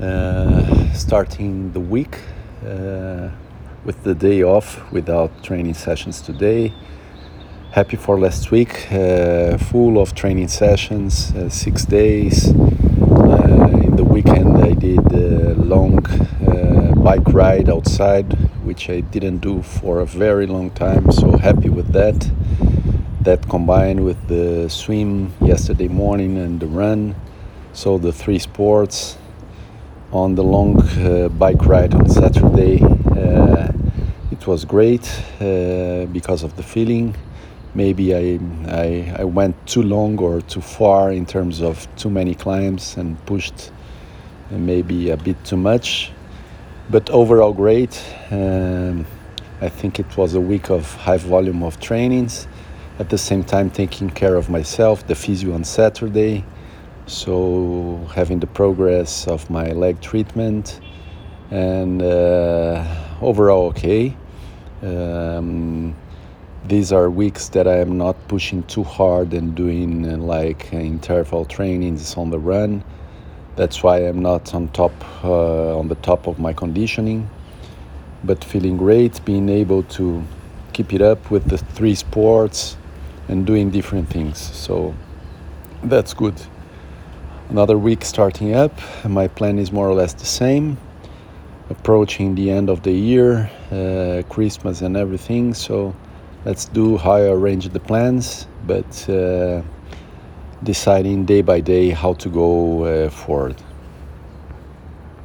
Uh, starting the week uh, with the day off without training sessions today. Happy for last week, uh, full of training sessions, uh, six days. Uh, in the weekend, I did a long bike ride outside, which I didn't do for a very long time, so happy with that that combined with the swim yesterday morning and the run. So the three sports on the long uh, bike ride on Saturday. Uh, it was great uh, because of the feeling. Maybe I, I, I went too long or too far in terms of too many climbs and pushed maybe a bit too much. But overall, great. Um, I think it was a week of high volume of trainings at the same time taking care of myself, the physio on Saturday. So having the progress of my leg treatment and uh, overall okay. Um, these are weeks that I am not pushing too hard and doing uh, like interval trainings on the run. That's why I'm not on top uh, on the top of my conditioning, but feeling great, being able to keep it up with the three sports and doing different things. So that's good. Another week starting up. My plan is more or less the same. Approaching the end of the year, uh, Christmas and everything. So let's do how I arrange the plans, but uh, deciding day by day how to go uh, forward.